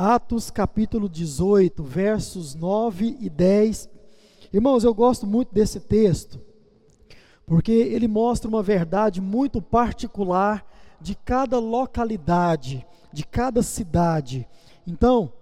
Atos capítulo 18, versos 9 e 10. Irmãos, eu gosto muito desse texto, porque ele mostra uma verdade muito particular de cada localidade, de cada cidade. Então,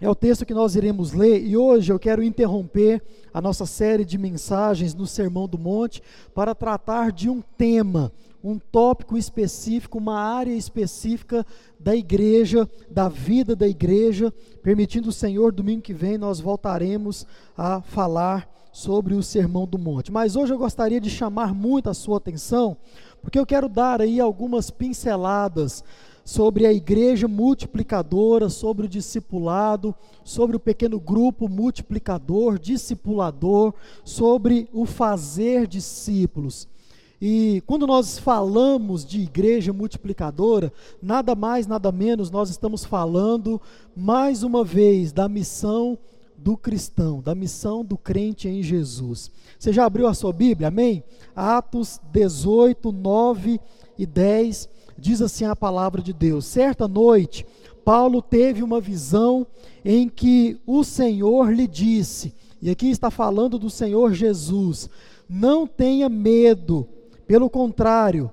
é o texto que nós iremos ler e hoje eu quero interromper a nossa série de mensagens no Sermão do Monte para tratar de um tema, um tópico específico, uma área específica da igreja, da vida da igreja. Permitindo o Senhor, domingo que vem nós voltaremos a falar sobre o Sermão do Monte. Mas hoje eu gostaria de chamar muito a sua atenção, porque eu quero dar aí algumas pinceladas sobre a igreja multiplicadora, sobre o discipulado, sobre o pequeno grupo multiplicador, discipulador, sobre o fazer discípulos. E quando nós falamos de igreja multiplicadora, nada mais, nada menos, nós estamos falando mais uma vez da missão do cristão, da missão do crente em Jesus. Você já abriu a sua Bíblia? Amém? Atos 18, 9 e 10 diz assim a palavra de Deus: certa noite, Paulo teve uma visão em que o Senhor lhe disse, e aqui está falando do Senhor Jesus: não tenha medo, pelo contrário,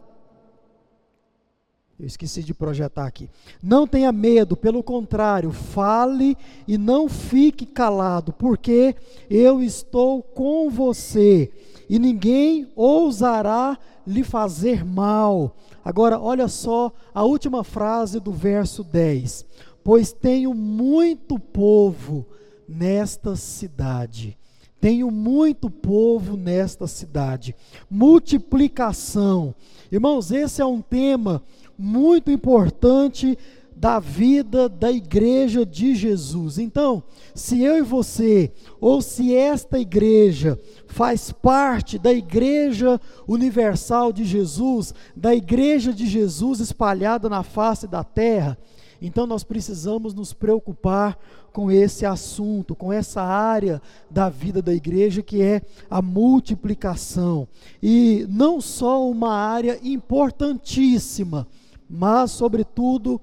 eu esqueci de projetar aqui. Não tenha medo, pelo contrário, fale e não fique calado, porque eu estou com você e ninguém ousará lhe fazer mal. Agora, olha só a última frase do verso 10: Pois tenho muito povo nesta cidade. Tenho muito povo nesta cidade. Multiplicação. Irmãos, esse é um tema muito importante da vida da igreja de Jesus. Então, se eu e você, ou se esta igreja faz parte da igreja universal de Jesus, da igreja de Jesus espalhada na face da terra, então nós precisamos nos preocupar com esse assunto, com essa área da vida da igreja que é a multiplicação. E não só uma área importantíssima, mas, sobretudo,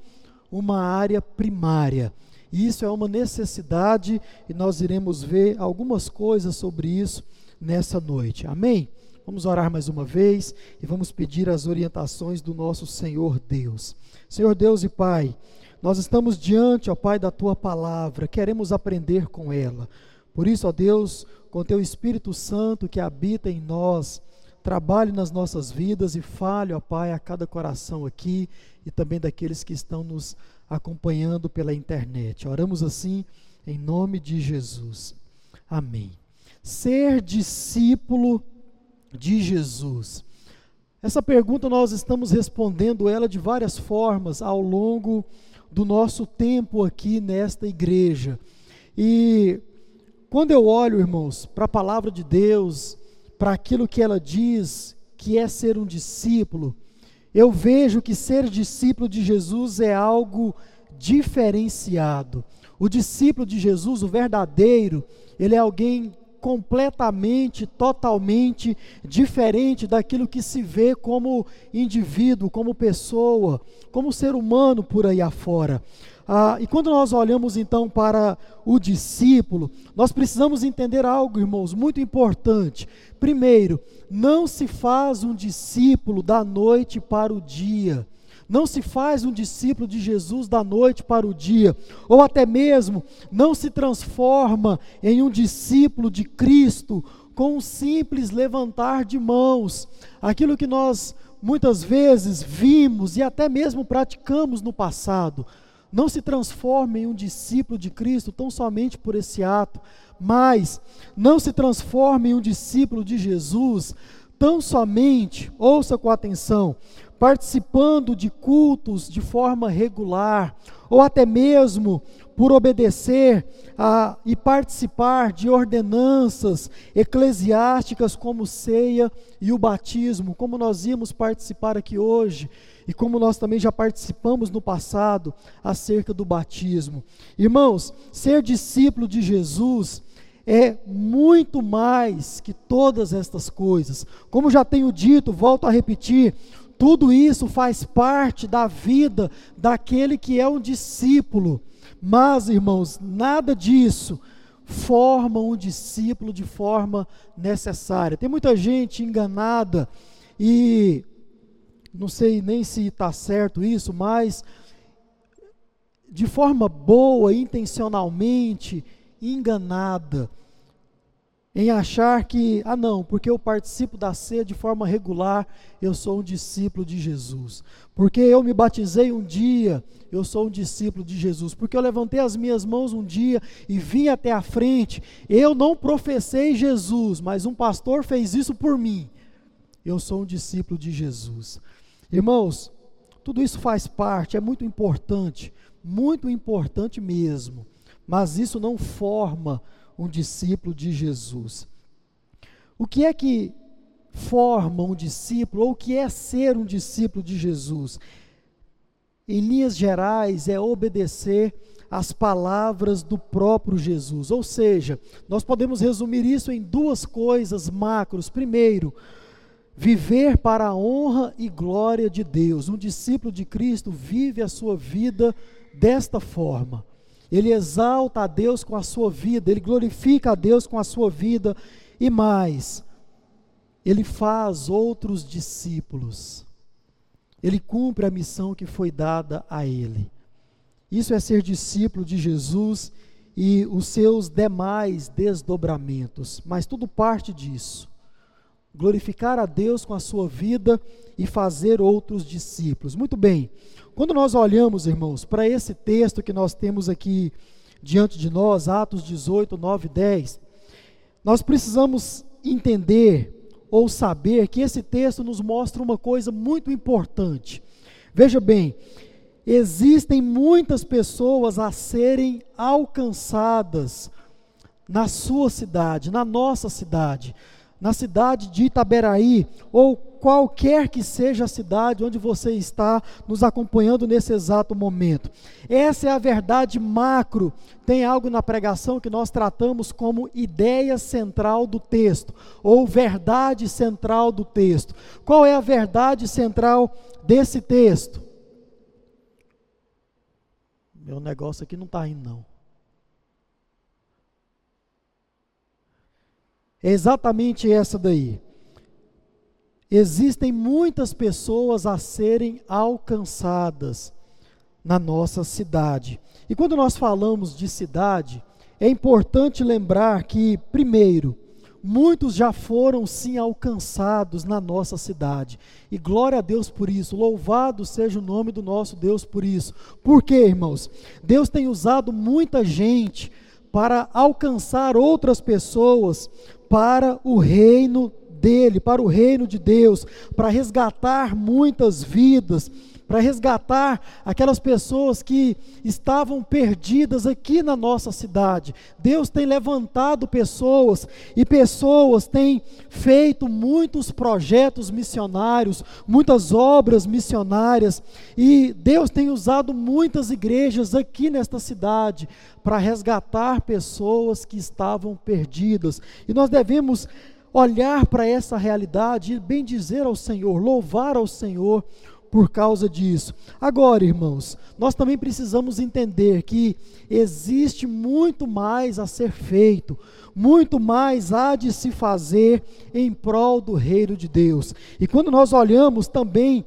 uma área primária. Isso é uma necessidade e nós iremos ver algumas coisas sobre isso nessa noite. Amém? Vamos orar mais uma vez e vamos pedir as orientações do nosso Senhor Deus. Senhor Deus e Pai, nós estamos diante, ó Pai, da tua palavra, queremos aprender com ela. Por isso, ó Deus, com teu Espírito Santo que habita em nós, trabalhe nas nossas vidas e fale, ó Pai, a cada coração aqui e também daqueles que estão nos acompanhando pela internet. Oramos assim em nome de Jesus. Amém. Ser discípulo de Jesus. Essa pergunta nós estamos respondendo ela de várias formas ao longo do nosso tempo aqui nesta igreja. E quando eu olho, irmãos, para a palavra de Deus, para aquilo que ela diz que é ser um discípulo, eu vejo que ser discípulo de Jesus é algo diferenciado. O discípulo de Jesus, o verdadeiro, ele é alguém completamente, totalmente diferente daquilo que se vê como indivíduo, como pessoa, como ser humano por aí afora. Ah, e quando nós olhamos então para o discípulo, nós precisamos entender algo, irmãos, muito importante. Primeiro, não se faz um discípulo da noite para o dia. Não se faz um discípulo de Jesus da noite para o dia, ou até mesmo não se transforma em um discípulo de Cristo com um simples levantar de mãos. Aquilo que nós muitas vezes vimos e até mesmo praticamos no passado. Não se transforma em um discípulo de Cristo tão somente por esse ato, mas não se transforma em um discípulo de Jesus tão somente, ouça com atenção, participando de cultos de forma regular, ou até mesmo por obedecer a, e participar de ordenanças eclesiásticas como ceia e o batismo, como nós íamos participar aqui hoje, e como nós também já participamos no passado acerca do batismo. Irmãos, ser discípulo de Jesus é muito mais que todas estas coisas. Como já tenho dito, volto a repetir, tudo isso faz parte da vida daquele que é um discípulo. Mas, irmãos, nada disso forma um discípulo de forma necessária. Tem muita gente enganada e não sei nem se está certo isso, mas de forma boa, intencionalmente enganada, em achar que, ah não, porque eu participo da ceia de forma regular, eu sou um discípulo de Jesus. Porque eu me batizei um dia, eu sou um discípulo de Jesus. Porque eu levantei as minhas mãos um dia e vim até a frente, eu não professei Jesus, mas um pastor fez isso por mim. Eu sou um discípulo de Jesus. Irmãos, tudo isso faz parte, é muito importante, muito importante mesmo. Mas isso não forma um discípulo de Jesus. O que é que forma um discípulo, ou o que é ser um discípulo de Jesus? Em linhas gerais, é obedecer às palavras do próprio Jesus. Ou seja, nós podemos resumir isso em duas coisas macros. Primeiro, viver para a honra e glória de Deus. Um discípulo de Cristo vive a sua vida desta forma ele exalta a Deus com a sua vida, ele glorifica a Deus com a sua vida e mais, ele faz outros discípulos. Ele cumpre a missão que foi dada a ele. Isso é ser discípulo de Jesus e os seus demais desdobramentos, mas tudo parte disso. Glorificar a Deus com a sua vida e fazer outros discípulos. Muito bem. Quando nós olhamos, irmãos, para esse texto que nós temos aqui diante de nós, Atos 18, 9 e 10, nós precisamos entender ou saber que esse texto nos mostra uma coisa muito importante. Veja bem, existem muitas pessoas a serem alcançadas na sua cidade, na nossa cidade, na cidade de Itaberaí ou qualquer que seja a cidade onde você está nos acompanhando nesse exato momento. Essa é a verdade macro. Tem algo na pregação que nós tratamos como ideia central do texto, ou verdade central do texto. Qual é a verdade central desse texto? Meu negócio aqui não está indo, não. É exatamente essa daí existem muitas pessoas a serem alcançadas na nossa cidade. E quando nós falamos de cidade, é importante lembrar que, primeiro, muitos já foram sim alcançados na nossa cidade. E glória a Deus por isso. Louvado seja o nome do nosso Deus por isso. Por quê, irmãos? Deus tem usado muita gente para alcançar outras pessoas para o reino dele, para o reino de Deus, para resgatar muitas vidas, para resgatar aquelas pessoas que estavam perdidas aqui na nossa cidade. Deus tem levantado pessoas e pessoas têm feito muitos projetos missionários, muitas obras missionárias, e Deus tem usado muitas igrejas aqui nesta cidade para resgatar pessoas que estavam perdidas. E nós devemos olhar para essa realidade e bem dizer ao Senhor, louvar ao Senhor por causa disso. Agora, irmãos, nós também precisamos entender que existe muito mais a ser feito, muito mais há de se fazer em prol do reino de Deus. E quando nós olhamos também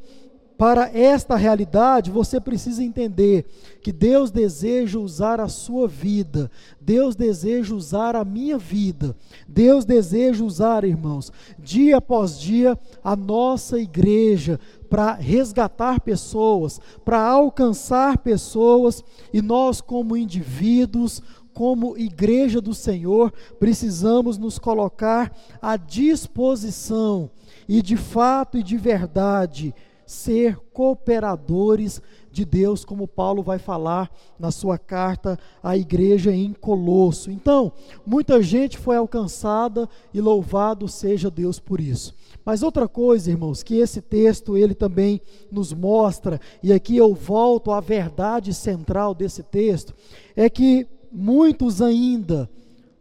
para esta realidade, você precisa entender que Deus deseja usar a sua vida, Deus deseja usar a minha vida, Deus deseja usar, irmãos, dia após dia, a nossa igreja para resgatar pessoas, para alcançar pessoas, e nós, como indivíduos, como igreja do Senhor, precisamos nos colocar à disposição e de fato e de verdade ser cooperadores de Deus, como Paulo vai falar na sua carta à igreja em Colosso. Então, muita gente foi alcançada e louvado seja Deus por isso. Mas outra coisa, irmãos, que esse texto ele também nos mostra, e aqui eu volto à verdade central desse texto, é que muitos ainda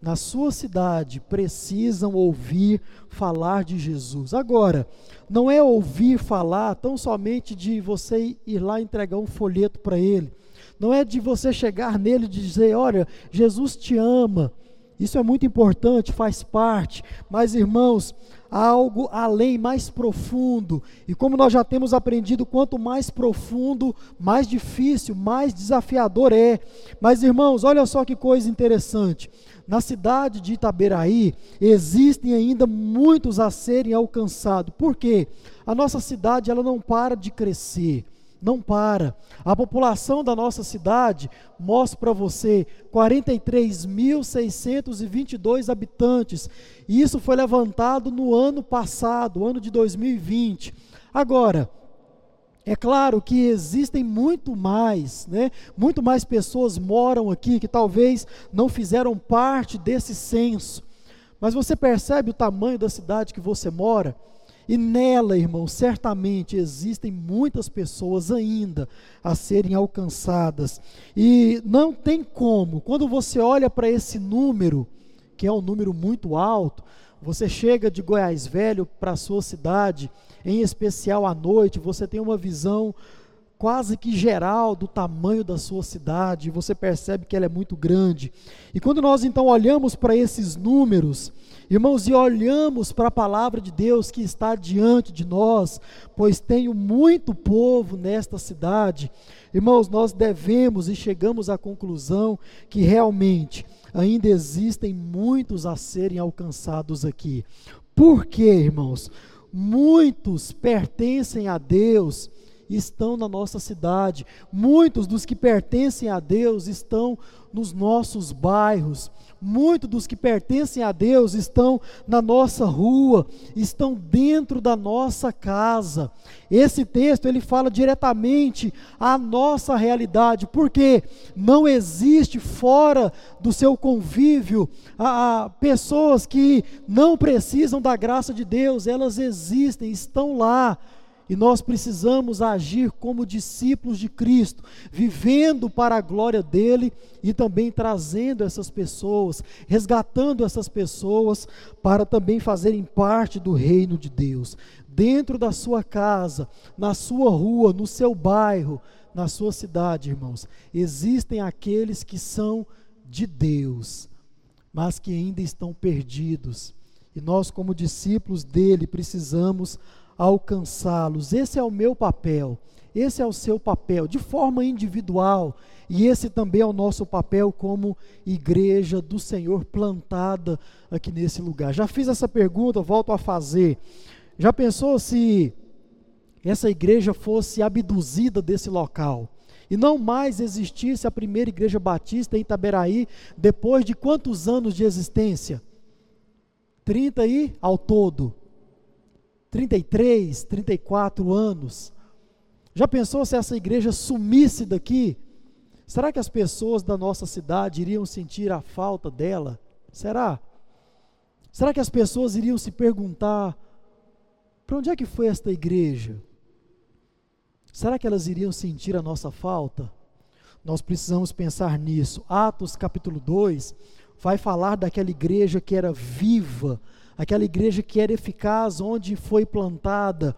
na sua cidade precisam ouvir falar de Jesus. Agora, não é ouvir falar tão somente de você ir lá entregar um folheto para ele. não é de você chegar nele e dizer: olha, Jesus te ama. Isso é muito importante, faz parte. Mas, irmãos, há algo além, mais profundo. E como nós já temos aprendido, quanto mais profundo, mais difícil, mais desafiador é. Mas, irmãos, olha só que coisa interessante. Na cidade de Itaberaí, existem ainda muitos a serem alcançados. Por quê? A nossa cidade ela não para de crescer não para. A população da nossa cidade, mostra para você, 43.622 habitantes. E isso foi levantado no ano passado, ano de 2020. Agora, é claro que existem muito mais, né? Muito mais pessoas moram aqui que talvez não fizeram parte desse censo. Mas você percebe o tamanho da cidade que você mora? E nela, irmão, certamente existem muitas pessoas ainda a serem alcançadas. E não tem como, quando você olha para esse número, que é um número muito alto, você chega de Goiás Velho para a sua cidade, em especial à noite, você tem uma visão quase que geral do tamanho da sua cidade, você percebe que ela é muito grande. E quando nós então olhamos para esses números, Irmãos, e olhamos para a palavra de Deus que está diante de nós, pois tenho muito povo nesta cidade. Irmãos, nós devemos e chegamos à conclusão que realmente ainda existem muitos a serem alcançados aqui. Por quê, irmãos? Muitos pertencem a Deus estão na nossa cidade. Muitos dos que pertencem a Deus estão nos nossos bairros. Muitos dos que pertencem a Deus estão na nossa rua, estão dentro da nossa casa. Esse texto ele fala diretamente à nossa realidade, porque não existe fora do seu convívio a, a pessoas que não precisam da graça de Deus, elas existem, estão lá e nós precisamos agir como discípulos de Cristo, vivendo para a glória dele e também trazendo essas pessoas, resgatando essas pessoas para também fazerem parte do reino de Deus. Dentro da sua casa, na sua rua, no seu bairro, na sua cidade, irmãos, existem aqueles que são de Deus, mas que ainda estão perdidos. E nós, como discípulos dele, precisamos alcançá-los. Esse é o meu papel, esse é o seu papel, de forma individual, e esse também é o nosso papel como igreja do Senhor plantada aqui nesse lugar. Já fiz essa pergunta, volto a fazer. Já pensou se essa igreja fosse abduzida desse local? E não mais existisse a primeira igreja batista em Itaberaí, depois de quantos anos de existência? 30 aí ao todo. 33, 34 anos. Já pensou se essa igreja sumisse daqui? Será que as pessoas da nossa cidade iriam sentir a falta dela? Será? Será que as pessoas iriam se perguntar: para onde é que foi esta igreja? Será que elas iriam sentir a nossa falta? Nós precisamos pensar nisso. Atos capítulo 2 vai falar daquela igreja que era viva, aquela igreja que era eficaz onde foi plantada.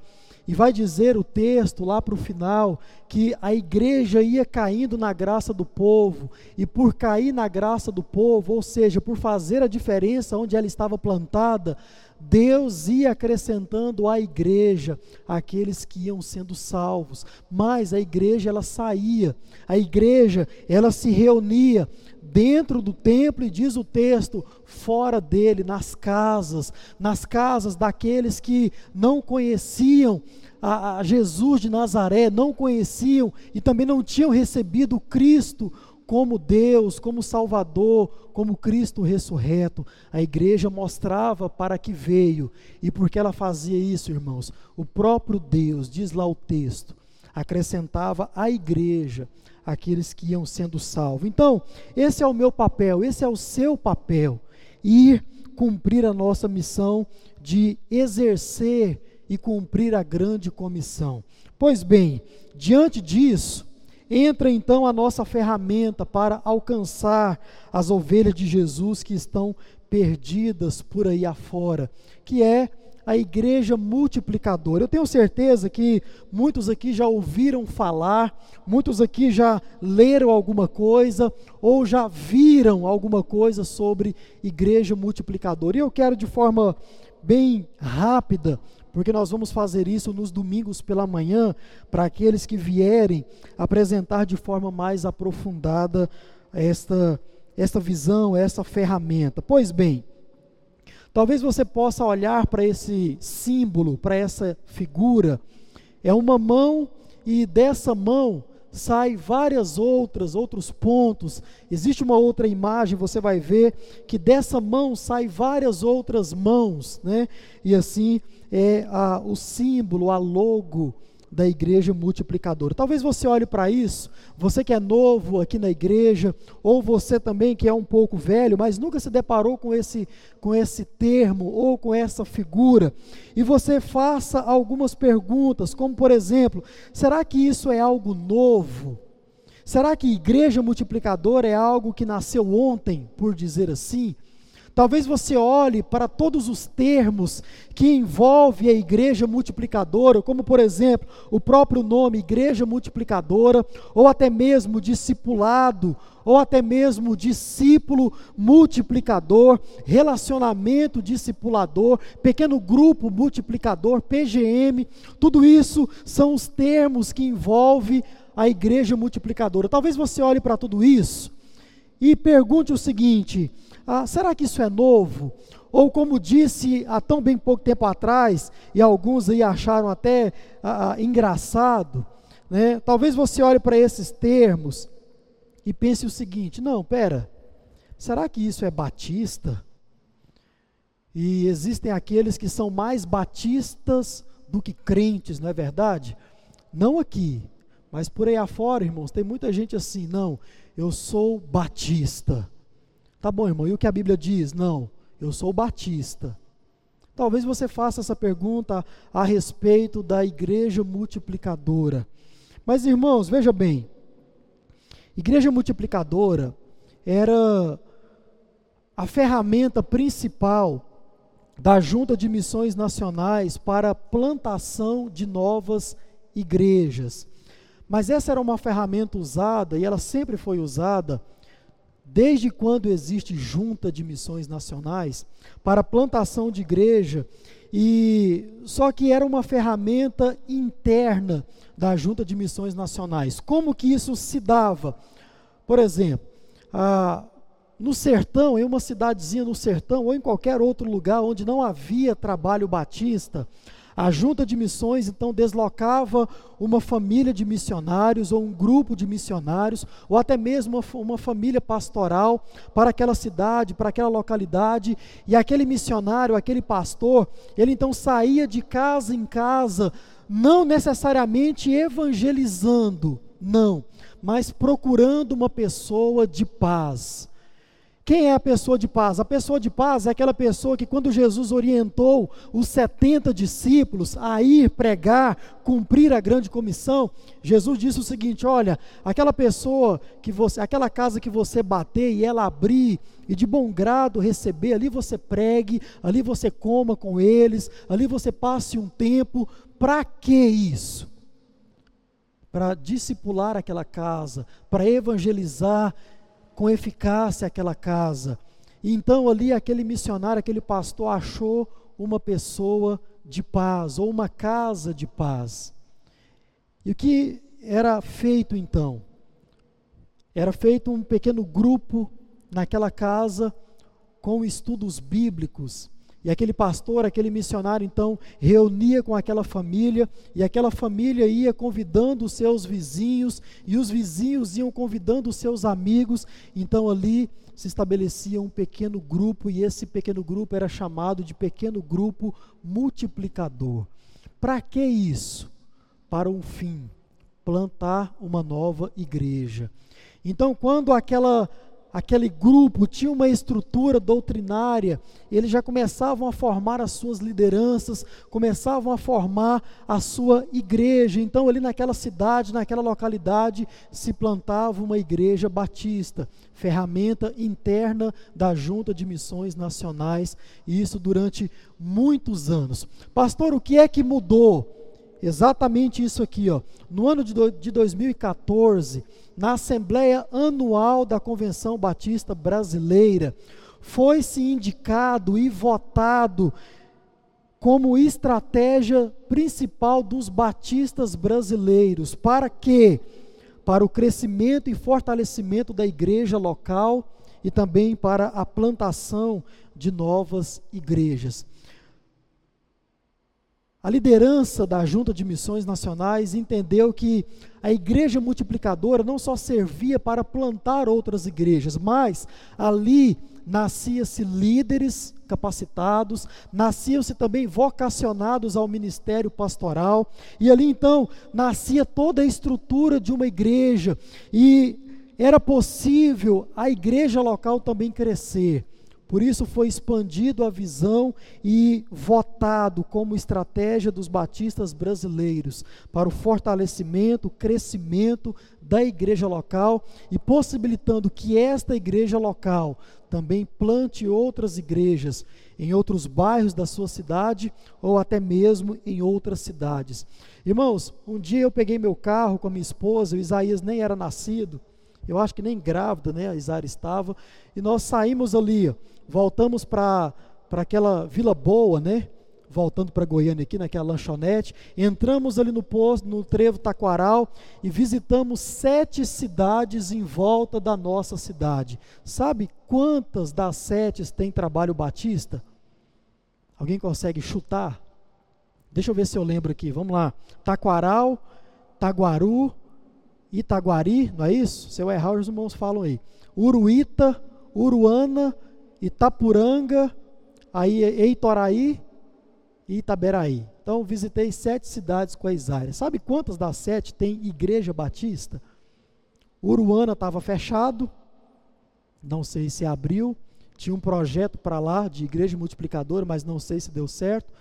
E vai dizer o texto lá para o final que a igreja ia caindo na graça do povo, e por cair na graça do povo, ou seja, por fazer a diferença onde ela estava plantada, Deus ia acrescentando à igreja aqueles que iam sendo salvos. Mas a igreja ela saía, a igreja ela se reunia, dentro do templo e diz o texto, fora dele, nas casas, nas casas daqueles que não conheciam a, a, Jesus de Nazaré, não conheciam e também não tinham recebido Cristo como Deus, como Salvador, como Cristo ressurreto. A igreja mostrava para que veio e porque ela fazia isso, irmãos, o próprio Deus, diz lá o texto, acrescentava à igreja aqueles que iam sendo salvos. Então, esse é o meu papel, esse é o seu papel, ir cumprir a nossa missão de exercer e cumprir a grande comissão. Pois bem, diante disso, entra então a nossa ferramenta para alcançar as ovelhas de Jesus que estão perdidas por aí afora, que é a igreja multiplicadora. Eu tenho certeza que muitos aqui já ouviram falar, muitos aqui já leram alguma coisa ou já viram alguma coisa sobre igreja multiplicadora. E eu quero de forma bem rápida, porque nós vamos fazer isso nos domingos pela manhã, para aqueles que vierem apresentar de forma mais aprofundada esta, esta visão, essa ferramenta. Pois bem, Talvez você possa olhar para esse símbolo, para essa figura. É uma mão e dessa mão sai várias outras, outros pontos. Existe uma outra imagem, você vai ver que dessa mão sai várias outras mãos, né? E assim é a, o símbolo, a logo da igreja multiplicadora. Talvez você olhe para isso, você que é novo aqui na igreja, ou você também que é um pouco velho, mas nunca se deparou com esse, com esse termo ou com essa figura, e você faça algumas perguntas, como por exemplo: será que isso é algo novo? Será que igreja multiplicadora é algo que nasceu ontem, por dizer assim? Talvez você olhe para todos os termos que envolve a igreja multiplicadora, como por exemplo, o próprio nome igreja multiplicadora, ou até mesmo discipulado, ou até mesmo discípulo multiplicador, relacionamento discipulador, pequeno grupo multiplicador, PGM, tudo isso são os termos que envolve a igreja multiplicadora. Talvez você olhe para tudo isso e pergunte o seguinte: ah, será que isso é novo? Ou como disse há tão bem pouco tempo atrás, e alguns aí acharam até ah, ah engraçado, né? talvez você olhe para esses termos e pense o seguinte: não, pera, será que isso é batista? E existem aqueles que são mais batistas do que crentes, não é verdade? Não aqui, mas por aí afora, irmãos, tem muita gente assim, não, eu sou batista. Tá bom, irmão, e o que a Bíblia diz? Não, eu sou batista. Talvez você faça essa pergunta a respeito da igreja multiplicadora. Mas, irmãos, veja bem: igreja multiplicadora era a ferramenta principal da Junta de Missões Nacionais para a plantação de novas igrejas. Mas essa era uma ferramenta usada, e ela sempre foi usada, desde quando existe junta de missões nacionais, para plantação de igreja, e só que era uma ferramenta interna da junta de missões nacionais. Como que isso se dava? Por exemplo, no sertão, em uma cidadezinha no sertão, ou em qualquer outro lugar onde não havia trabalho batista, a junta de missões então deslocava uma família de missionários, ou um grupo de missionários, ou até mesmo uma, família pastoral para aquela cidade, para aquela localidade, e aquele missionário, aquele pastor, ele então saía de casa em casa, não necessariamente evangelizando, não, mas procurando uma pessoa de paz quem é a pessoa de paz? A pessoa de paz é aquela pessoa que, quando Jesus orientou os 70 discípulos a ir pregar, cumprir a grande comissão, Jesus disse o seguinte: olha, aquela pessoa que você, aquela casa que você bater e ela abrir e de bom grado receber, ali você pregue, ali você coma com eles, ali você passe um tempo. Para que isso? Para discipular aquela casa, para evangelizar com eficácia aquela casa. E então ali aquele missionário, aquele pastor achou uma pessoa de paz, ou uma casa de paz. E o que era feito então? Era feito um pequeno grupo naquela casa com estudos bíblicos e aquele pastor, aquele missionário, então, reunia com aquela família, e aquela família ia convidando os seus vizinhos, e os vizinhos iam convidando os seus amigos. Então, ali se estabelecia um pequeno grupo, e esse pequeno grupo era chamado de pequeno grupo multiplicador. Para que isso? Para um fim: plantar uma nova igreja. Então, quando aquela aquele grupo tinha uma estrutura doutrinária, eles já começavam a formar as suas lideranças, começavam a formar a sua igreja. Então, ali naquela cidade, naquela localidade, se plantava uma igreja batista, ferramenta interna da Junta de Missões Nacionais, e isso durante muitos anos. Pastor, o que é que mudou? Exatamente isso aqui, ó. No ano de, do, de 2014, na Assembleia Anual da Convenção Batista Brasileira, foi se indicado e votado como estratégia principal dos batistas brasileiros. Para quê? Para o crescimento e fortalecimento da igreja local e também para a plantação de novas igrejas. A liderança da Junta de Missões Nacionais entendeu que a igreja multiplicadora não só servia para plantar outras igrejas, mas ali nascia-se líderes capacitados, nasciam-se também vocacionados ao ministério pastoral, e ali então nascia toda a estrutura de uma igreja, e era possível a igreja local também crescer. Por isso foi expandido a visão e votado como estratégia dos batistas brasileiros para o fortalecimento, crescimento da igreja local e possibilitando que esta igreja local também plante outras igrejas em outros bairros da sua cidade ou até mesmo em outras cidades. Irmãos, um dia eu peguei meu carro com a minha esposa, o Isaías nem era nascido, eu acho que nem grávida, né, a Isara estava, e nós saímos ali, voltamos para aquela Vila Boa, né? Voltando para Goiânia aqui, naquela lanchonete, entramos ali no posto, no trevo Taquaral e visitamos sete cidades em volta da nossa cidade. Sabe quantas das sete têm trabalho batista? Alguém consegue chutar? Deixa eu ver se eu lembro aqui. Vamos lá. Taquaral, Taguaru, Itaguari, não é isso? Se eu errar, os irmãos falam aí. Uruíta, Uruana, Itapuranga, aí Eitoraí e Itaberaí. Então visitei sete cidades com a Isaíra. Sabe quantas das sete tem igreja batista? Uruana estava fechado, não sei se abriu. Tinha um projeto para lá de igreja multiplicadora, mas não sei se deu certo,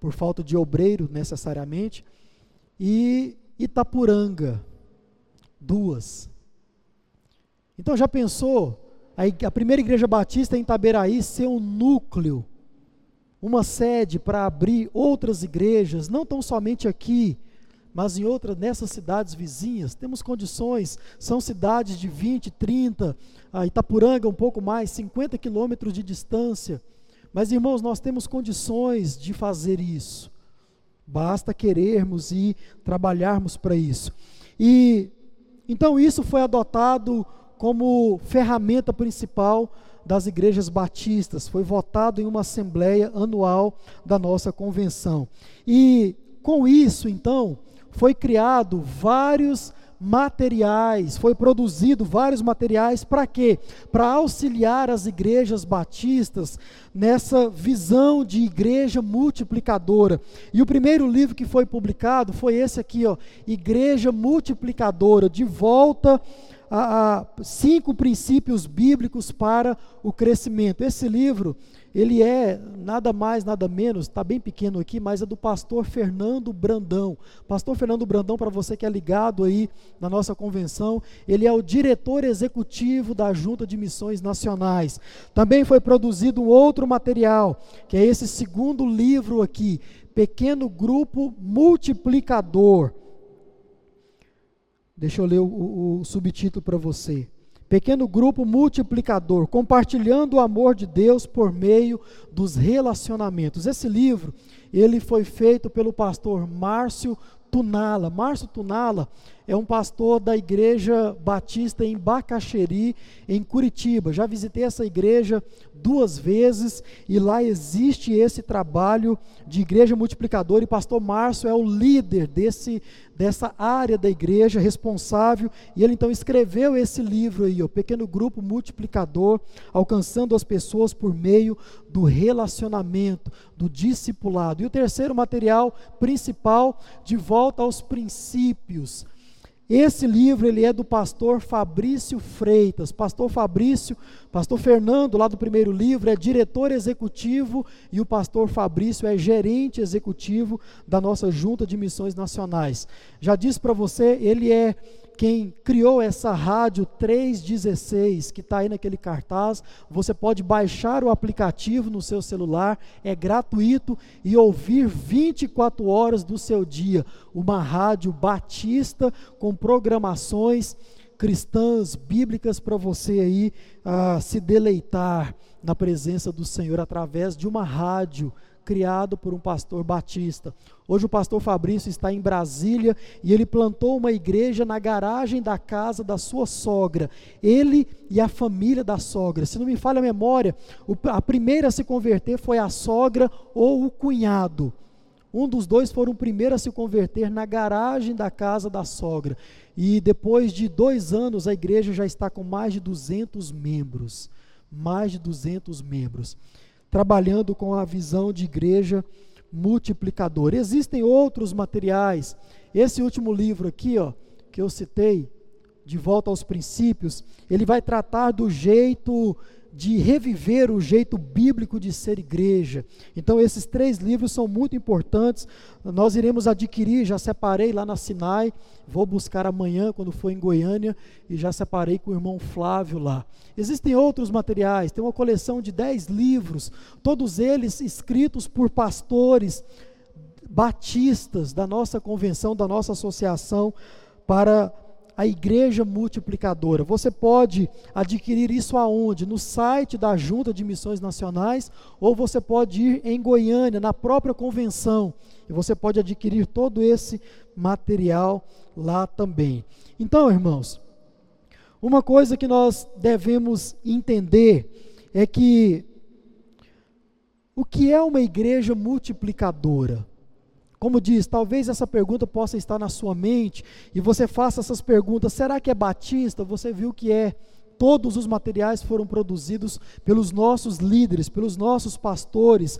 por falta de obreiro necessariamente. E Itapuranga, duas. Então já pensou a, primeira igreja batista em Itaberaí ser um núcleo, uma sede para abrir outras igrejas, não tão somente aqui, mas em outras, nessas cidades vizinhas, temos condições, são cidades de 20, 30, a Itapuranga um pouco mais, 50 quilômetros de distância. Mas, irmãos, nós temos condições de fazer isso. Basta querermos e trabalharmos para isso. E então isso foi adotado como ferramenta principal das igrejas batistas, foi votado em uma assembleia anual da nossa convenção. E com isso, então, foi criado vários materiais, foi produzido vários materiais para quê? Para auxiliar as igrejas batistas nessa visão de igreja multiplicadora. E o primeiro livro que foi publicado foi esse aqui, ó, Igreja Multiplicadora, de volta a, a cinco princípios bíblicos para o crescimento. Esse livro, ele é nada mais, nada menos, está bem pequeno aqui, mas é do pastor Fernando Brandão. Pastor Fernando Brandão, para você que é ligado aí na nossa convenção, ele é o diretor executivo da Junta de Missões Nacionais. Também foi produzido um outro material, que é esse segundo livro aqui, Pequeno Grupo Multiplicador. Deixa eu ler o, o, o subtítulo para você. Pequeno grupo multiplicador, compartilhando o amor de Deus por meio dos relacionamentos. Esse livro, ele foi feito pelo pastor Márcio Tunala. Márcio Tunala é um pastor da Igreja Batista em Bacaxeri, em Curitiba. Já visitei essa igreja duas vezes e lá existe esse trabalho de igreja multiplicadora e pastor Márcio é o líder desse dessa área da igreja responsável e ele então escreveu esse livro aí, o Pequeno Grupo Multiplicador, alcançando as pessoas por meio do relacionamento, do discipulado. E o terceiro material principal, de volta aos princípios, Esse livro ele é do pastor Fabrício Freitas. Pastor Fabrício, pastor Fernando, lá do primeiro livro, é diretor executivo e o pastor Fabrício é gerente executivo da nossa Junta de Missões Nacionais. Já disse para você, ele é quem criou essa rádio 316, que está aí naquele cartaz, você pode baixar o aplicativo no seu celular, é gratuito e ouvir 24 horas do seu dia. Uma rádio batista com programações cristãs, bíblicas para você aí uh, se deleitar na presença do Senhor através de uma rádio criado por um pastor batista. Hoje o pastor Fabrício está em Brasília e ele plantou uma igreja na garagem da casa da sua sogra. Ele e a família da sogra. Se não me falha a memória, a primeira a se converter foi a sogra ou o cunhado. Um dos dois foram o primeiro a se converter na garagem da casa da sogra. E depois de dois anos, a igreja já está com mais de 200 membros. Mais de 200 membros trabalhando com a visão de igreja multiplicadora. Existem outros materiais. Esse último livro aqui, ó, que eu citei, de volta aos princípios, ele vai tratar do jeito de reviver o jeito bíblico de ser igreja. Então, esses três livros são muito importantes. Nós iremos adquirir, já separei lá na Sinai, vou buscar amanhã, quando for em Goiânia, e já separei com o irmão Flávio lá. Existem outros materiais, tem uma coleção de dez livros, todos eles escritos por pastores batistas da nossa convenção, da nossa associação, para a igreja multiplicadora. Você pode adquirir isso aonde? No site da Junta de Missões Nacionais, ou você pode ir em Goiânia, na própria convenção, e você pode adquirir todo esse material lá também. Então, irmãos, uma coisa que nós devemos entender é que o que é uma igreja multiplicadora? Como diz, talvez essa pergunta possa estar na sua mente e você faça essas perguntas: será que é batista? Você viu que é. Todos os materiais foram produzidos pelos nossos líderes, pelos nossos pastores.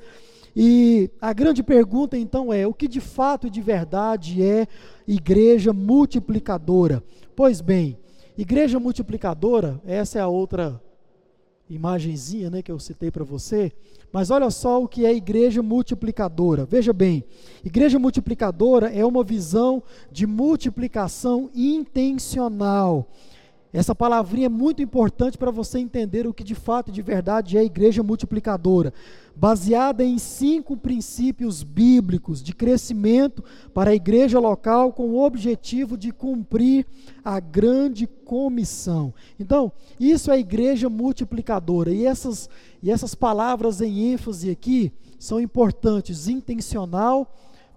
E a grande pergunta então é: o que de fato e de verdade é igreja multiplicadora? Pois bem, igreja multiplicadora, essa é a outra imagenzinha né, que eu citei para você. Mas olha só o que é igreja multiplicadora. Veja bem, igreja multiplicadora é uma visão de multiplicação intencional. Essa palavrinha é muito importante para você entender o que de fato e de verdade é a igreja multiplicadora, baseada em cinco princípios bíblicos de crescimento para a igreja local com o objetivo de cumprir a grande comissão. Então, isso é a igreja multiplicadora. E essas, e essas palavras em ênfase aqui são importantes: intencional,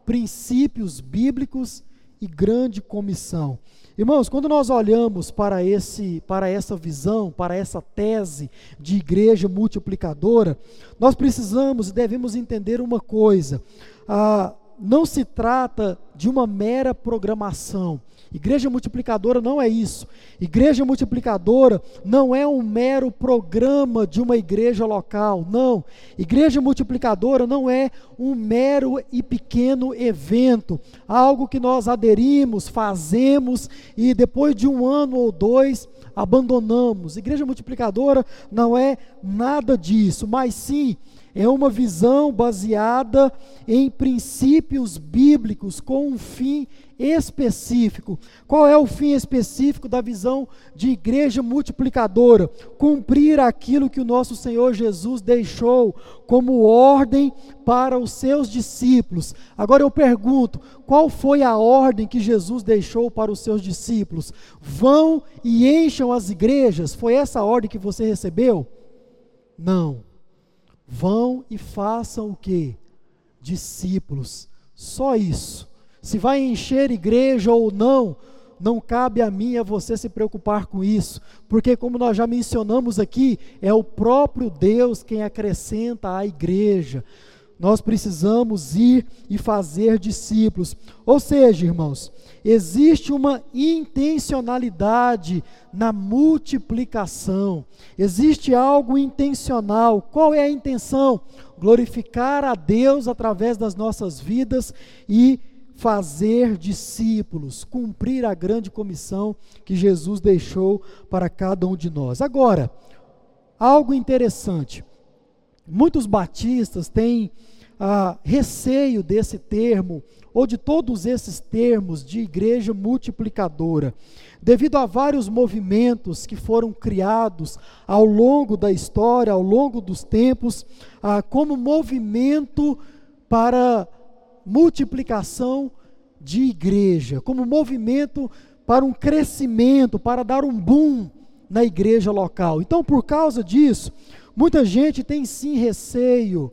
princípios bíblicos e grande comissão. Irmãos, quando nós olhamos para, esse, para essa visão, para essa tese de igreja multiplicadora, nós precisamos e devemos entender uma coisa: ah, não se trata de uma mera programação, Igreja multiplicadora não é isso. Igreja multiplicadora não é um mero programa de uma igreja local. Não. Igreja multiplicadora não é um mero e pequeno evento, algo que nós aderimos, fazemos e depois de um ano ou dois abandonamos. Igreja multiplicadora não é nada disso, mas sim é uma visão baseada em princípios bíblicos com um fim específico. Qual é o fim específico da visão de igreja multiplicadora? Cumprir aquilo que o nosso Senhor Jesus deixou como ordem para os seus discípulos. Agora eu pergunto: qual foi a ordem que Jesus deixou para os seus discípulos? Vão e encham as igrejas. Foi essa a ordem que você recebeu? Não. Vão e façam o que? Discípulos. Só isso. Se vai encher igreja ou não, não cabe a mim e a você se preocupar com isso, porque, como nós já mencionamos aqui, é o próprio Deus quem acrescenta à igreja. Nós precisamos ir e fazer discípulos. Ou seja, irmãos, existe uma intencionalidade na multiplicação. Existe algo intencional. Qual é a intenção? Glorificar a Deus através das nossas vidas e fazer discípulos, cumprir a grande comissão que Jesus deixou para cada um de nós. Agora, algo interessante. Muitos batistas têm ah, receio desse termo, ou de todos esses termos de igreja multiplicadora, devido a vários movimentos que foram criados ao longo da história, ao longo dos tempos, ah, como movimento para multiplicação de igreja, como movimento para um crescimento, para dar um boom na igreja local. Então, por causa disso, muita gente tem sim receio,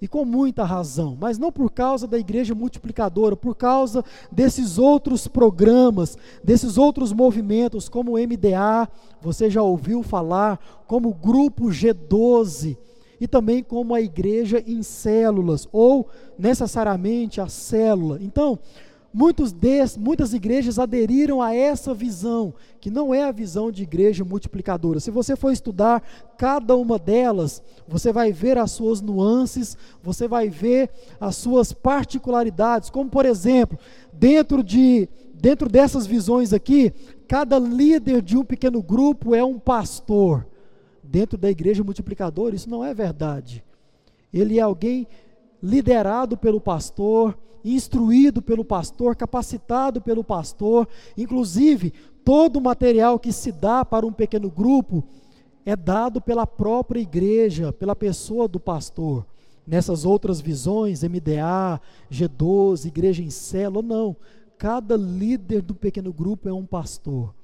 e com muita razão, mas não por causa da igreja multiplicadora, por causa desses outros programas, desses outros movimentos, como o MDA, você já ouviu falar, como o grupo G12, e também como a igreja em células, ou necessariamente a célula. Então, Muitos des, muitas igrejas aderiram a essa visão, que não é a visão de igreja multiplicadora. Se você for estudar cada uma delas, você vai ver as suas nuances, você vai ver as suas particularidades, como por exemplo, dentro de dentro dessas visões aqui, cada líder de um pequeno grupo é um pastor. Dentro da igreja multiplicadora, isso não é verdade. Ele é alguém liderado pelo pastor, instruído pelo pastor, capacitado pelo pastor, inclusive todo o material que se dá para um pequeno grupo é dado pela própria igreja, pela pessoa do pastor. Nessas outras visões, MDA, G12, igreja em célula, não. Cada líder do pequeno grupo é um pastor.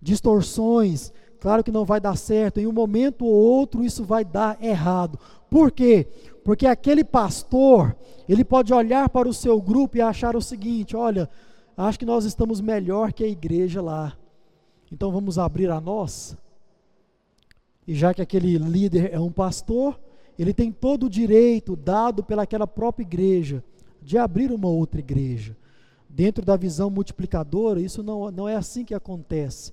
Distorções, claro que não vai dar certo, em um momento ou outro isso vai dar errado. Por quê? Porque aquele pastor, ele pode olhar para o seu grupo e achar o seguinte: olha, acho que nós estamos melhor que a igreja lá. Então vamos abrir a nossa. E já que aquele líder é um pastor, ele tem todo o direito dado pelaquela própria igreja de abrir uma outra igreja. Dentro da visão multiplicadora, isso não, não é assim que acontece.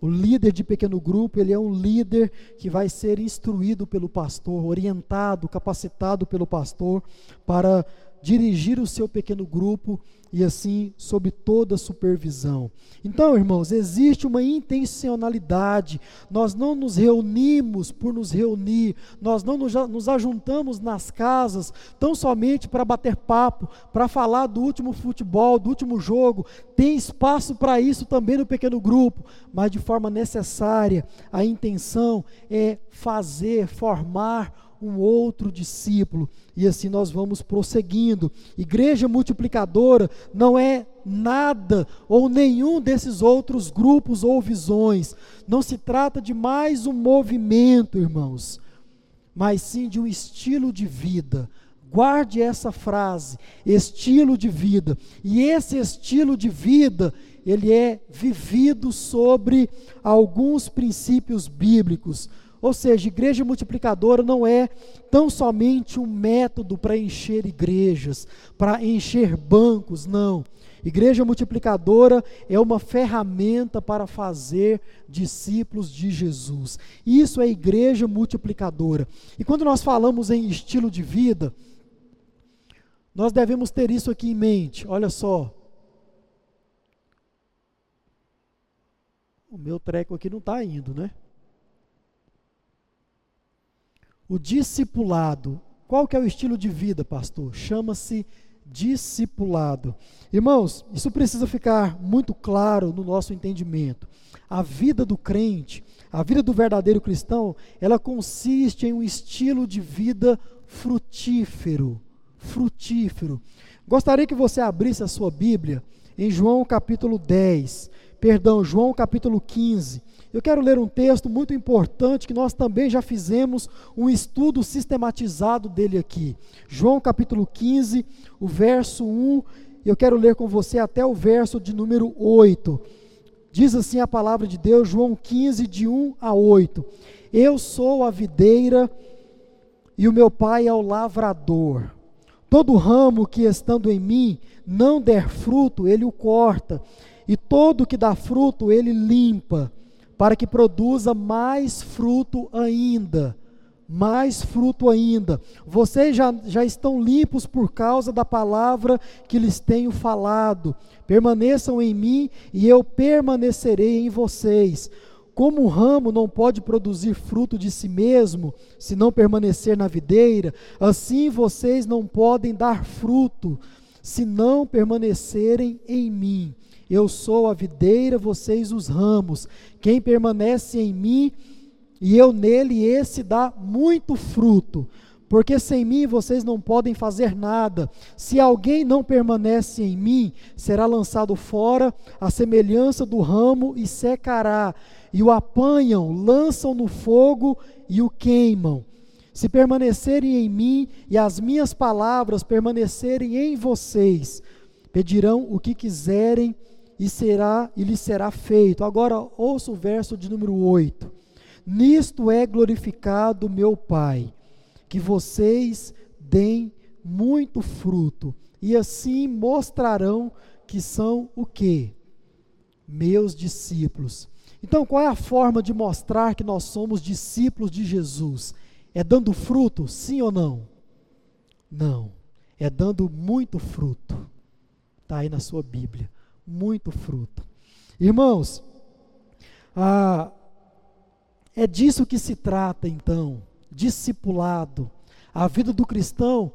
O líder de pequeno grupo, ele é um líder que vai ser instruído pelo pastor, orientado, capacitado pelo pastor para dirigir o seu pequeno grupo e assim sob toda supervisão. Então, irmãos, existe uma intencionalidade. Nós não nos reunimos por nos reunir, nós não nos, ajuntamos nas casas tão somente para bater papo, para falar do último futebol, do último jogo. Tem espaço para isso também no pequeno grupo, mas de forma necessária. A intenção é fazer, formar um outro discípulo, e assim nós vamos prosseguindo. Igreja multiplicadora não é nada ou nenhum desses outros grupos ou visões. Não se trata de mais um movimento, irmãos, mas sim de um estilo de vida. Guarde essa frase, estilo de vida. E esse estilo de vida, ele é vivido sobre alguns princípios bíblicos ou seja, igreja multiplicadora não é tão somente um método para encher igrejas, para encher bancos, não. Igreja multiplicadora é uma ferramenta para fazer discípulos de Jesus. Isso é igreja multiplicadora. E quando nós falamos em estilo de vida, nós devemos ter isso aqui em mente. Olha só. O meu treco aqui não está indo, né? O discipulado. Qual que é o estilo de vida, pastor? Chama-se discipulado. Irmãos, isso precisa ficar muito claro no nosso entendimento. A vida do crente, a vida do verdadeiro cristão, ela consiste em um estilo de vida frutífero, frutífero. Gostaria que você abrisse a sua Bíblia em João capítulo 10, perdão, João capítulo 15. Eu quero ler um texto muito importante que nós também já fizemos um estudo sistematizado dele aqui. João capítulo 15, o verso 1, eu quero ler com você até o verso de número 8. Diz assim a palavra de Deus, João 15, de 1 a 8. Eu sou a videira e o meu pai é o lavrador. Todo ramo que estando em mim não der fruto, ele o corta, e todo que dá fruto, ele limpa para que produza mais fruto ainda. mais fruto ainda. Vocês já, já estão limpos por causa da palavra que lhes tenho falado. Permaneçam em mim e eu permanecerei em vocês. Como o ramo não pode produzir fruto de si mesmo, se não permanecer na videira, assim vocês não podem dar fruto, se não permanecerem em mim. Eu sou a videira, vocês os ramos. Quem permanece em mim e eu nele, esse dá muito fruto, porque sem mim vocês não podem fazer nada. Se alguém não permanece em mim, será lançado fora, à semelhança do ramo, e secará. E o apanham, lançam no fogo e o queimam. Se permanecerem em mim e as minhas palavras permanecerem em vocês, pedirão o que quiserem e será e lhes será feito. Agora ouça o verso de número 8. Nisto é glorificado meu Pai, que vocês deem muito fruto, e assim mostrarão que são o quê? Meus discípulos. Então, qual é a forma de mostrar que nós somos discípulos de Jesus? É dando fruto, sim ou não? Não. É dando muito fruto. Está aí na sua Bíblia. Muito fruto. Irmãos, a, é disso que se trata, então, discipulado. A vida do cristão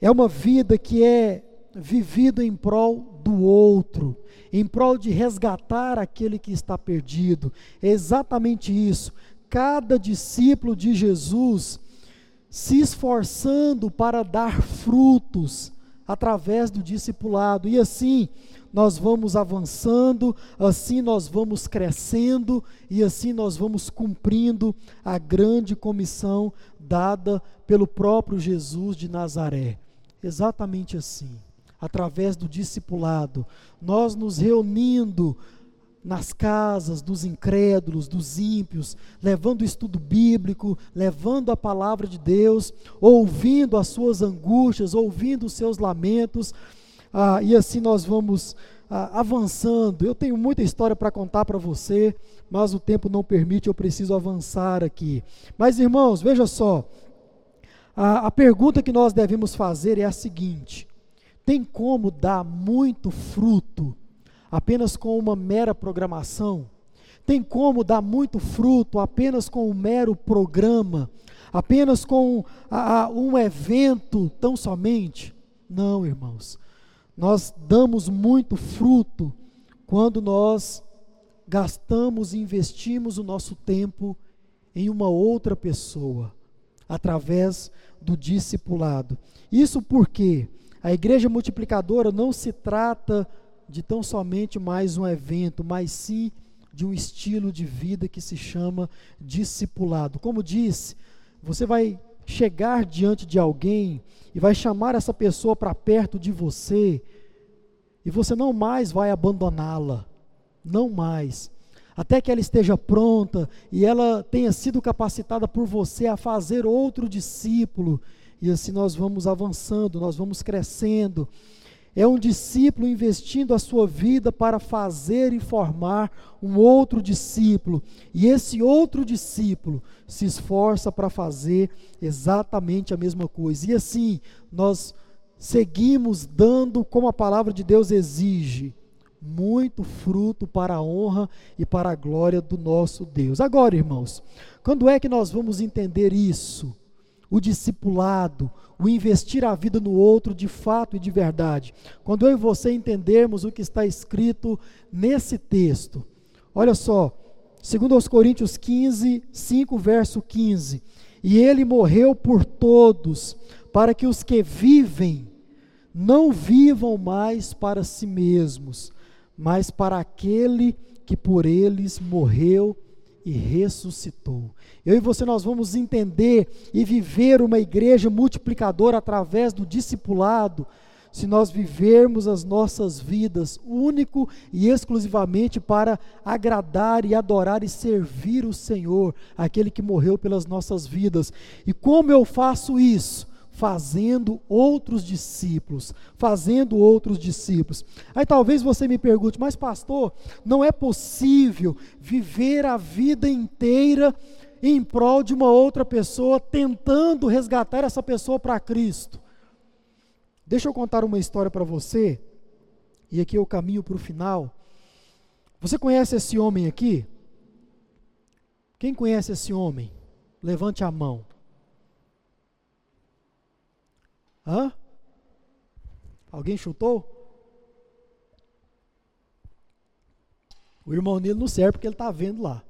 é uma vida que é vivida em prol do outro, em prol de resgatar aquele que está perdido. É exatamente isso. Cada discípulo de Jesus se esforçando para dar frutos através do discipulado. E assim, nós vamos avançando, assim nós vamos crescendo e assim nós vamos cumprindo a grande comissão dada pelo próprio Jesus de Nazaré. Exatamente assim, através do discipulado, nós nos reunindo nas casas dos incrédulos, dos ímpios, levando o estudo bíblico, levando a palavra de Deus, ouvindo as suas angústias, ouvindo os seus lamentos, ah, e assim nós vamos ah, avançando. Eu tenho muita história para contar para você, mas o tempo não permite, eu preciso avançar aqui. Mas irmãos, veja só, a, a pergunta que nós devemos fazer é a seguinte: tem como dar muito fruto apenas com uma mera programação? Tem como dar muito fruto apenas com um mero programa? Apenas com a, a, um evento tão somente? Não, irmãos. Nós damos muito fruto quando nós gastamos e investimos o nosso tempo em uma outra pessoa, através do discipulado. Isso porque a igreja multiplicadora não se trata de tão somente mais um evento, mas sim de um estilo de vida que se chama discipulado. Como disse, você vai chegar diante de alguém e vai chamar essa pessoa para perto de você, e você não mais vai abandoná-la, não mais, até que ela esteja pronta e ela tenha sido capacitada por você a fazer outro discípulo, e assim nós vamos avançando, nós vamos crescendo é um discípulo investindo a sua vida para fazer e formar um outro discípulo. E esse outro discípulo se esforça para fazer exatamente a mesma coisa. E assim, nós seguimos dando como a palavra de Deus exige, muito fruto para a honra e para a glória do nosso Deus. Agora, irmãos, quando é que nós vamos entender isso? O discipulado, o investir a vida no outro de fato e de verdade. Quando eu e você entendermos o que está escrito nesse texto, olha só, segundo aos Coríntios 15, 5, verso 15, e ele morreu por todos, para que os que vivem não vivam mais para si mesmos, mas para aquele que por eles morreu e ressuscitou. Eu e você nós vamos entender e viver uma igreja multiplicadora através do discipulado, se nós vivermos as nossas vidas único e exclusivamente para agradar e adorar e servir o Senhor, aquele que morreu pelas nossas vidas. E como eu faço isso? Fazendo outros discípulos, fazendo outros discípulos. Aí talvez você me pergunte, mas pastor, não é possível viver a vida inteira em prol de uma outra pessoa, tentando resgatar essa pessoa para Cristo. Deixa eu contar uma história para você, e aqui eu caminho para o final. Você conhece esse homem aqui? Quem conhece esse homem? Levante a mão. Hã? Alguém chutou? O irmão Nilo não serve porque ele está vendo lá.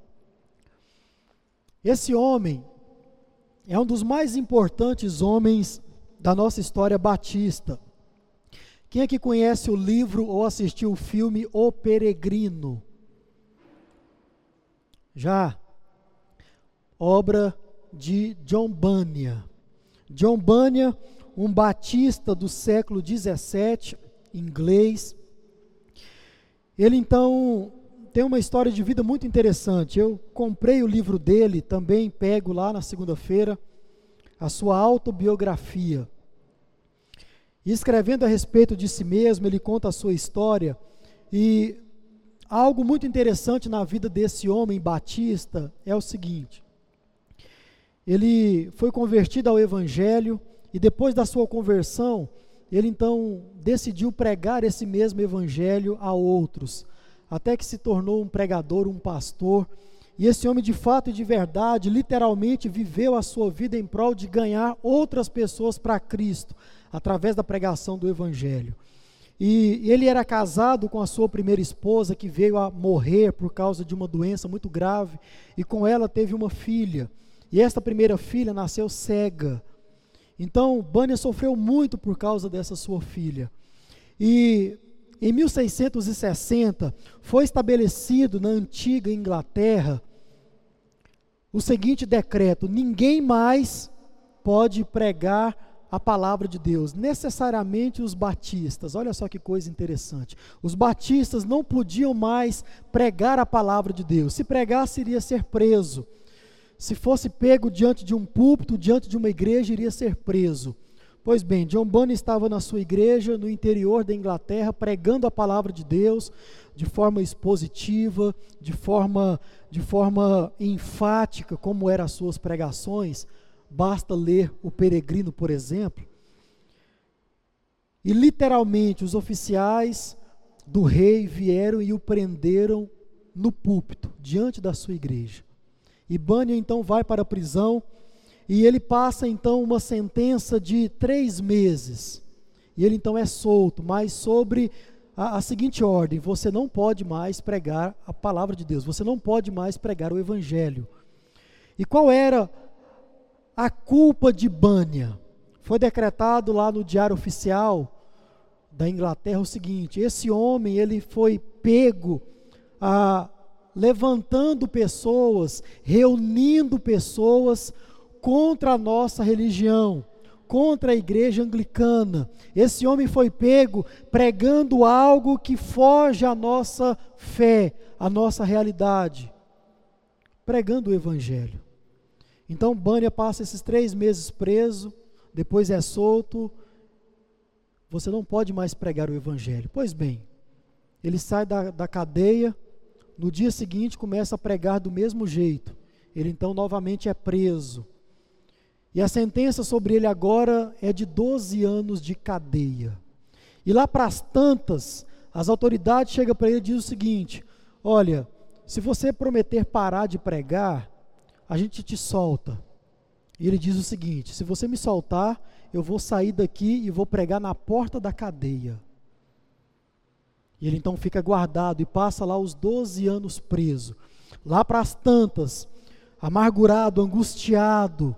Esse homem é um dos mais importantes homens da nossa história batista. Quem é que conhece o livro ou assistiu o filme O Peregrino? Já. Obra de John Bunyan. John Bunyan, um batista do século 17, inglês. Ele então tem uma história de vida muito interessante. Eu comprei o livro dele, também pego lá na segunda-feira, a sua autobiografia. E escrevendo a respeito de si mesmo, ele conta a sua história. E algo muito interessante na vida desse homem batista é o seguinte: ele foi convertido ao Evangelho e depois da sua conversão, ele então decidiu pregar esse mesmo Evangelho a outros até que se tornou um pregador, um pastor. E esse homem, de fato e de verdade, literalmente viveu a sua vida em prol de ganhar outras pessoas para Cristo, através da pregação do Evangelho. E ele era casado com a sua primeira esposa, que veio a morrer por causa de uma doença muito grave, e com ela teve uma filha. E esta primeira filha nasceu cega. Então, Bânia sofreu muito por causa dessa sua filha. E em 1660, foi estabelecido na antiga Inglaterra o seguinte decreto: ninguém mais pode pregar a palavra de Deus, necessariamente os batistas. Olha só que coisa interessante. Os batistas não podiam mais pregar a palavra de Deus. Se pregasse, iria ser preso. Se fosse pego diante de um púlpito, diante de uma igreja, iria ser preso. Pois bem, John Bunyan estava na sua igreja no interior da Inglaterra pregando a palavra de Deus de forma expositiva, de forma de forma enfática, como eram as suas pregações. Basta ler O Peregrino, por exemplo. E literalmente os oficiais do rei vieram e o prenderam no púlpito, diante da sua igreja. E Bunyan então vai para a prisão e ele passa então uma sentença de três meses. E ele então é solto, mas sobre a, a, seguinte ordem: você não pode mais pregar a palavra de Deus, você não pode mais pregar o evangelho. E qual era a culpa de Bânia? Foi decretado lá no Diário Oficial da Inglaterra o seguinte: esse homem ele foi pego a, levantando pessoas, reunindo pessoas contra a nossa religião, contra a igreja anglicana. Esse homem foi pego pregando algo que foge à nossa fé, à nossa realidade, pregando o evangelho. Então Bânia passa esses três meses preso, depois é solto. Você não pode mais pregar o evangelho. Pois bem, ele sai da, da cadeia, no dia seguinte começa a pregar do mesmo jeito. Ele então novamente é preso e a sentença sobre ele agora é de 12 anos de cadeia. E lá para as tantas, as autoridades chegam para ele e dizem o seguinte: Olha, se você prometer parar de pregar, a gente te solta. E ele diz o seguinte: Se você me soltar, eu vou sair daqui e vou pregar na porta da cadeia. E ele então fica guardado e passa lá os 12 anos preso. Lá para as tantas, amargurado, angustiado,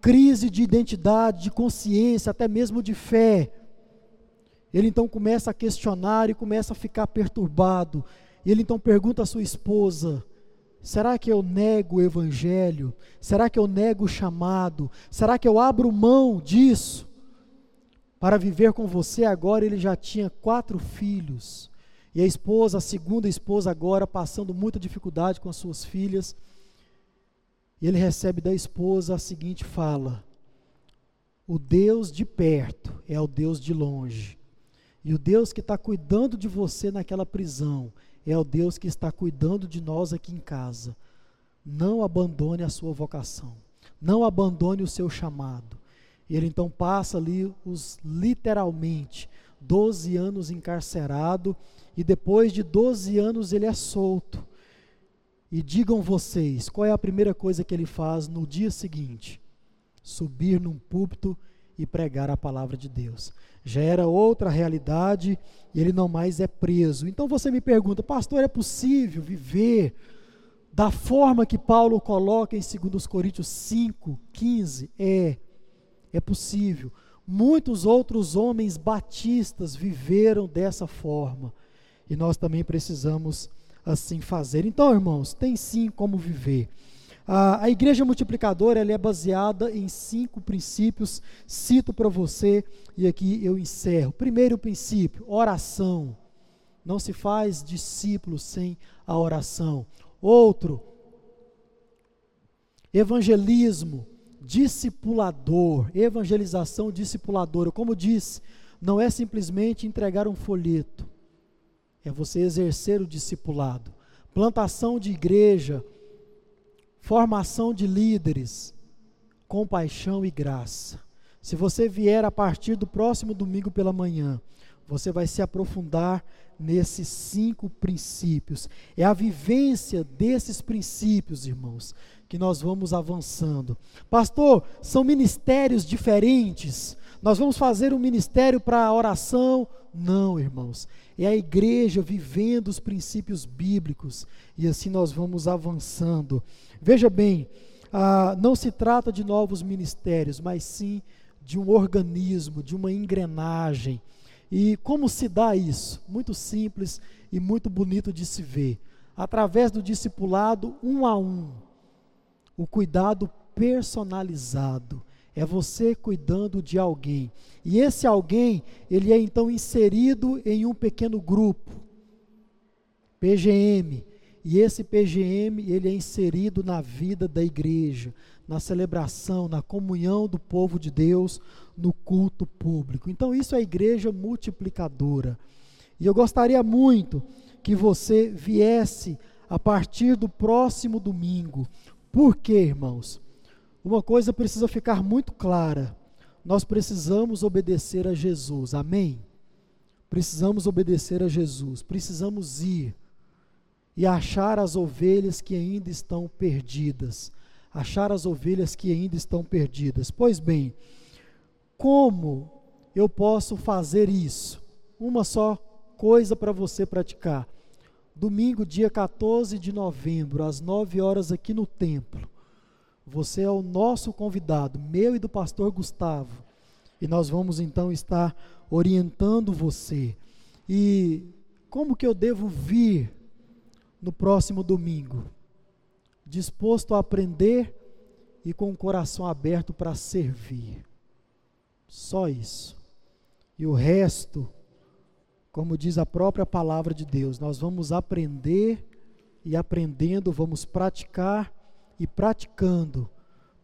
crise de identidade, de consciência, até mesmo de fé. Ele então começa a questionar e começa a ficar perturbado. E ele então pergunta à sua esposa: será que eu nego o evangelho? Será que eu nego o chamado? Será que eu abro mão disso para viver com você? Agora ele já tinha quatro filhos. E a esposa, a segunda esposa, agora passando muita dificuldade com as suas filhas. E ele recebe da esposa a seguinte fala: O Deus de perto é o Deus de longe. E o Deus que está cuidando de você naquela prisão é o Deus que está cuidando de nós aqui em casa. não abandone a sua vocação, não abandone o seu chamado. E ele então passa ali os literalmente 12 anos encarcerado e depois de 12 anos ele é solto. E digam vocês, qual é a primeira coisa que ele faz no dia seguinte? Subir num púlpito e pregar a palavra de Deus. Já era outra realidade e ele não mais é preso. Então você me pergunta, pastor, é possível viver da forma que Paulo coloca em 2 Coríntios 5, 15? É, é possível. Muitos outros homens batistas viveram dessa forma e nós também precisamos assim fazer. Então, irmãos, tem sim como viver. A, igreja multiplicadora ela é baseada em cinco princípios, cito para você e aqui eu encerro. Primeiro princípio, oração. Não se faz discípulo sem a oração. Outro, evangelismo, discipulador, evangelização discipuladora. Como disse, não é simplesmente entregar um folheto, é você exercer o discipulado. Plantação de igreja, formação de líderes, compaixão e graça. Se você vier a partir do próximo domingo pela manhã, você vai se aprofundar nesses cinco princípios. É a vivência desses princípios, irmãos, que nós vamos avançando. Pastor, são ministérios diferentes. Nós vamos fazer um ministério para oração? Não, irmãos. É a igreja vivendo os princípios bíblicos e assim nós vamos avançando. Veja bem, ah, não se trata de novos ministérios, mas sim de um organismo, de uma engrenagem. E como se dá isso? Muito simples e muito bonito de se ver. Através do discipulado um a um, o cuidado personalizado. É você cuidando de alguém. E esse alguém, ele é então inserido em um pequeno grupo. PGM, e esse PGM, ele é inserido na vida da igreja, na celebração, na comunhão do povo de Deus, no culto público. Então isso é a igreja multiplicadora. E eu gostaria muito que você viesse a partir do próximo domingo. Por quê, irmãos? Uma coisa precisa ficar muito clara. Nós precisamos obedecer a Jesus. Amém? Precisamos obedecer a Jesus. Precisamos ir e achar as ovelhas que ainda estão perdidas. Achar as ovelhas que ainda estão perdidas. Pois bem, como eu posso fazer isso? Uma só coisa para você praticar. Domingo, dia 14 de novembro, às 9 horas aqui no templo. Você é o nosso convidado, meu e do pastor Gustavo. E nós vamos então estar orientando você. E como que eu devo vir no próximo domingo, disposto a aprender e com o coração aberto para servir. Só isso. E o resto, como diz a própria palavra de Deus, nós vamos aprender e aprendendo, vamos praticar e praticando,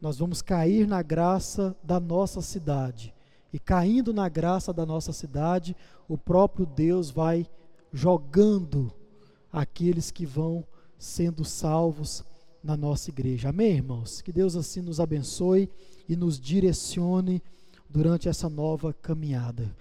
nós vamos cair na graça da nossa cidade. E caindo na graça da nossa cidade, o próprio Deus vai jogando aqueles que vão sendo salvos na nossa igreja. Amém, irmãos? Que Deus assim nos abençoe e nos direcione durante essa nova caminhada.